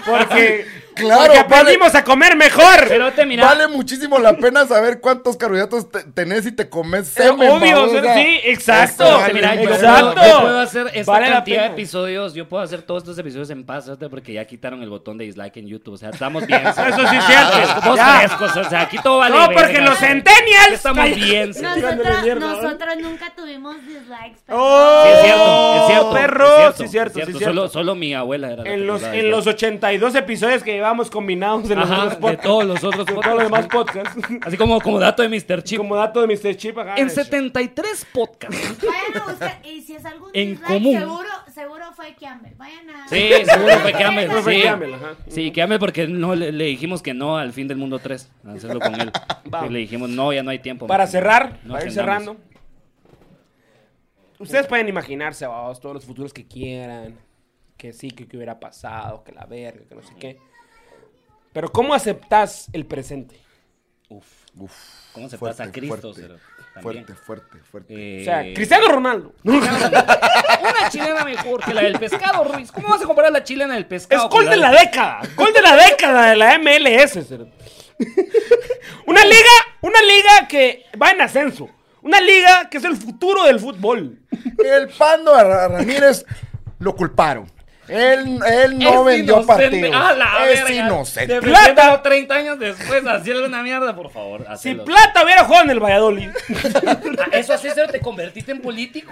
Porque, Claro, porque vale. aprendimos a comer mejor. Pero te mira. Vale muchísimo la pena saber cuántos carbohidratos te- tenés y te comes Eh, semen, obvio, o sea, sí, exacto. eso Te vale mira, yo, Exacto. puedo, yo puedo hacer esta Vale cantidad de episodios, yo puedo hacer todos estos episodios en paz, ¿sabes? porque ya quitaron el botón de dislike en YouTube, o sea, estamos bien. Eso sí es cierto. Frescos, o sea, aquí todo vale No, porque los centennials. Estamos bien. Nosotros, nunca tuvimos dislikes. pero- Oh, Sí, es cierto, es cierto. Perro, es sí, cierto, sí, es cierto. Solo, solo mi abuela era En los 82 episodios que llevamos combinados en los Ajá, otros de todos los otros de podcasts. todos los demás podcasts. Así como, como dato de Mr. Chip. Como dato de Mr. Chip acá. En 73 podcasts. Vayan a buscar. Y si es algún En dislike, común. seguro, seguro fue Campbell. Vayan a. Sí, seguro fue Campbell. Fue Sí, Campbell, ajá. sí Campbell porque no le, le dijimos que no al fin del mundo 3. A hacerlo con él. (laughs) Vamos. Y le dijimos, no, ya no hay tiempo. Para cerrar, No para ir cerrando. Ustedes pueden imaginarse, vamos, todos los futuros que quieran. Que sí, que, que hubiera pasado, que la verga, que no sé qué. Pero ¿cómo aceptas el presente? Uf. Uf, ¿Cómo se fuerte, pasa a Cristo? fuerte, fuerte, fuerte, fuerte. Eh, O sea, (laughs) Cristiano Ronaldo. Una chilena mejor que la del pescado, Ruiz. ¿Cómo vas a comparar la chilena del Es pescado? gol con de la década. Gol de la década de la MLS. (laughs) Una liga, una liga que va en ascenso. Una liga que es el futuro del fútbol. El Pando a Ra- Ramírez lo culparon. Él, él no Es vendió inocente. partido. ¡A la es verga! inocente. De Plata. plata 30 años después, hacerle una mierda, por favor. Si. Plata hubiera jugado en el Valladolid. Ah, Eso así, cero, te convertiste en político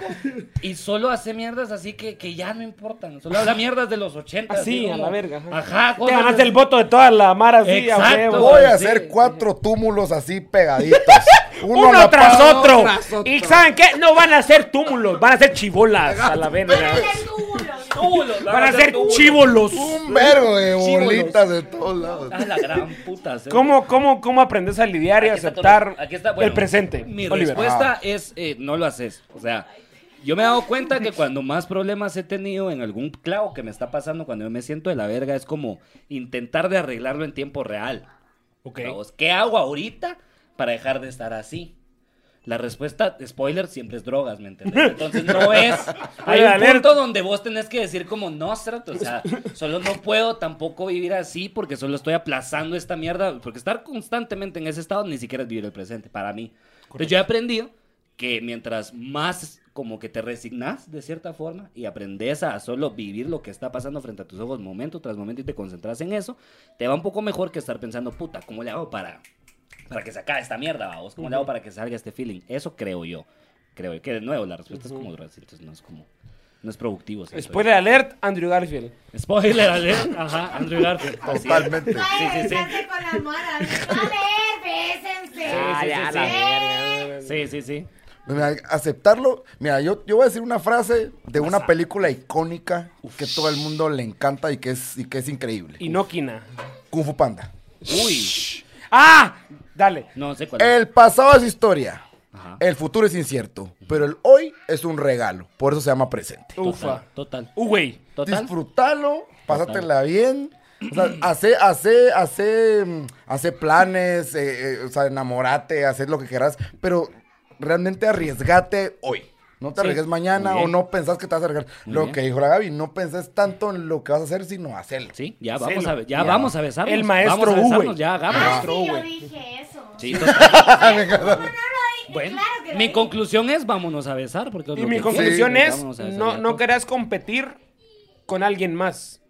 y solo hace mierdas así que, que ya no importan. Solo habla mierdas de los 80. Así, a la verga. Ajá. Te ganaste el voto de toda la mara así, a Exacto. huevo. Voy a Sí. hacer cuatro túmulos así pegaditos. (laughs) Uno, tras otro. tras otro. Y ¿saben qué? No van a ser túmulos, van a ser chibolas a la verga. Túmulos, Van a ser chíbolos. Un vergo de bolitas de todos lados. Ah, la gran puta. ¿Cómo, cómo, ¿Cómo aprendes a lidiar y Aquí aceptar. Aquí está, bueno, el presente? Mi Oliver? respuesta es, eh, no lo haces. O sea, yo me he dado cuenta que cuando más problemas he tenido en algún clavo que me está pasando, cuando yo me siento de la verga, es como intentar de arreglarlo en tiempo real. Ok. Vamos, ¿Qué hago ahorita para dejar de estar así? La respuesta, spoiler, siempre es drogas, ¿me entiendes? Entonces no es. (laughs) Hay un punto donde vos tenés que decir como no, o sea, solo no puedo tampoco vivir así porque solo estoy aplazando esta mierda. Porque estar constantemente en ese estado ni siquiera es vivir el presente, para mí. Entonces yo he aprendido que mientras más como que te resignas de cierta forma y aprendes a solo vivir lo que está pasando frente a tus ojos momento tras momento y te concentras en eso, te va un poco mejor que estar pensando, puta, ¿cómo le hago para, para que se acabe esta mierda, vamos? ¿Cómo le hago para que salga este feeling? Eso creo yo. Creo yo. Que de nuevo, la respuesta es como entonces no es como... No es productivo. Spoiler alert, Andrew Garfield. Spoiler alert. Ajá, Andrew Garfield. (laughs) Totalmente. Sí, a sí. con maras. A ver, bésense. Sí, sí, la sí. Sí, sí, sí. Mira, aceptarlo. Mira, yo, yo voy a decir una frase de una película icónica que todo el mundo le encanta y que es, y que es increíble. Inóquina. Kung Fu Panda. Uy. ¡Ah! Dale. No sé cuál es. El pasado es historia. Ajá. El futuro es incierto. Pero el hoy es un regalo. Por eso se llama presente. Ufa. Total. Uh, güey. Total. Disfrútalo, pásatela bien. O sea, (clears throat) hace, hace, hace, mm, hace planes, eh, eh, o sea, enamorate, hacer lo que quieras, pero realmente arriesgate hoy. No te Sí. arriesgues mañana o no pensás que te vas a arriesgar. Muy Lo bien. que dijo la Gaby, no pensés tanto en lo que vas a hacer, sino hacerlo. Sí, ya vamos Hacelo. a ver, ya, Ya. vamos a besarnos. El maestro vamos a Uwe. besarnos, ya hagamos. Ah, Maestro, sí, yo dije eso. Sí, (laughs) total. No, no, no, Bueno, claro que lo mi conclusión es vámonos a besar porque Y mi conclusión es, Vámonos a besar no, no querás competir con alguien más.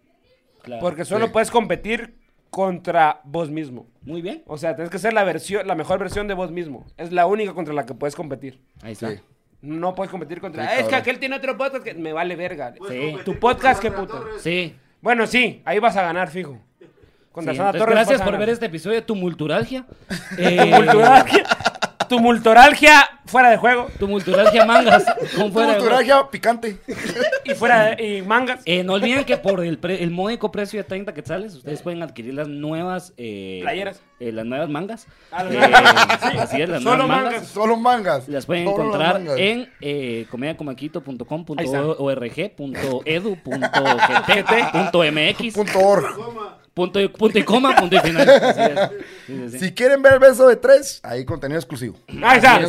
Claro. Porque solo Sí. puedes competir contra vos mismo. Muy bien. O sea, tienes que ser la versión, la mejor versión de vos mismo. Es la única contra la que puedes competir. Ahí está. No puedes competir contra. Sí, "Ah, es que aquel tiene otro podcast que me vale verga. Sí. Tu podcast, qué puta. Sí. Bueno, sí, ahí vas a ganar, fijo. Contra Sí, Sandra entonces, Torres. gracias por ver este episodio de Tumulturalgia. (laughs) Eh, Tumulturalgia. Tumultoralgia fuera de juego. Tumulturalgia mangas. Con fuera de- Culturagia picante. Y fuera de, y mangas. Eh, no olviden que por el, pre- el módico precio de 30 quetzales, ustedes pueden adquirir las nuevas... eh, Playeras. eh, las nuevas mangas. Ah, Eh, nuevas. Sí. Así es, las Solo nuevas mangas. mangas. Solo mangas. Las pueden Solo encontrar mangas. en eh, org. Punto, y- punto y coma, punto y final. (laughs) Así es. Sí, sí, sí. Si quieren ver el beso de tres, ahí contenido exclusivo. Ahí está.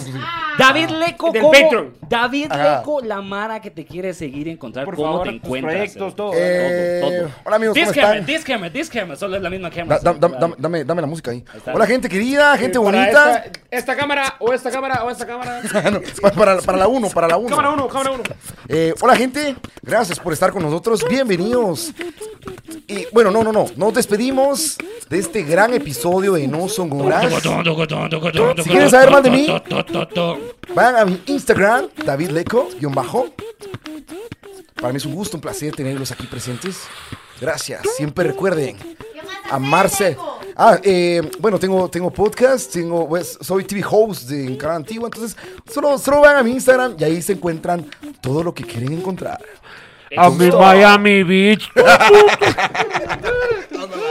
David Leco, Del ¿cómo? Patreon. David Ajá. Leco, la Mara que te quiere seguir y encontrar, Por ¿cómo favor, te tus encuentras? proyectos, todo. Eh, Todo, todo. Hola amigos, ¿cómo Disclaimer, están? disclaimer, disclaimer, solo es la misma Da- cámara. da- da- dame, dame- la música ahí. está. Hola gente querida, gente Para bonita. Esta, esta cámara, o esta cámara, o esta cámara. (laughs) No, para, para la 1, para la 1. cámara uno, cámara uno. Eh, hola gente, gracias por estar con nosotros, bienvenidos. Y bueno, no, no, no, nos despedimos de este gran episodio de No Son Horas. Si quieren saber más de mí, vayan a mi Instagram, David Leco, guion bajo. Para mí es un gusto, un placer tenerlos aquí presentes. Gracias, siempre recuerden ¿Qué más haces, amarse. Ah, eh, bueno, tengo, tengo podcast, tengo, pues, soy TV host de en Canal Antigua, entonces solo, solo van a mi Instagram y ahí se encuentran todo lo que quieren encontrar. A mi Miami Beach. (laughs) (laughs) (laughs)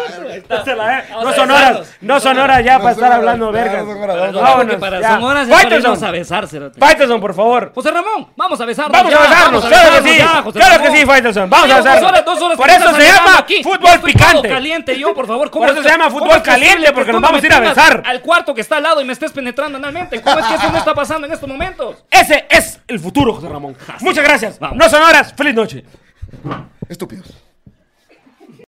Se la- No son horas, no son horas ya para estar hablando verga. no son horas, no son horas. Porque Vámonos. para ya. son horas es para Faitelson, irnos a besar, cerote. Faitelson, por favor. José Ramón, vamos a besarnos. Vamos ya, a besarnos, claro que sí. ya, José Claro que sí, Faitelson. Vamos a besarnos. Dos horas, dos horas Por eso se llama aquí. fútbol picante. caliente yo, por favor. ¿cómo Por es eso se llama fútbol caliente, que porque nos no vamos a ir a besar? Al cuarto que está al lado y me estés penetrando analmente. ¿Cómo es que eso no está pasando en estos momentos? Ese es el futuro, José Ramón. Muchas gracias. Vamos. No son horas. Feliz noche. Estúpidos.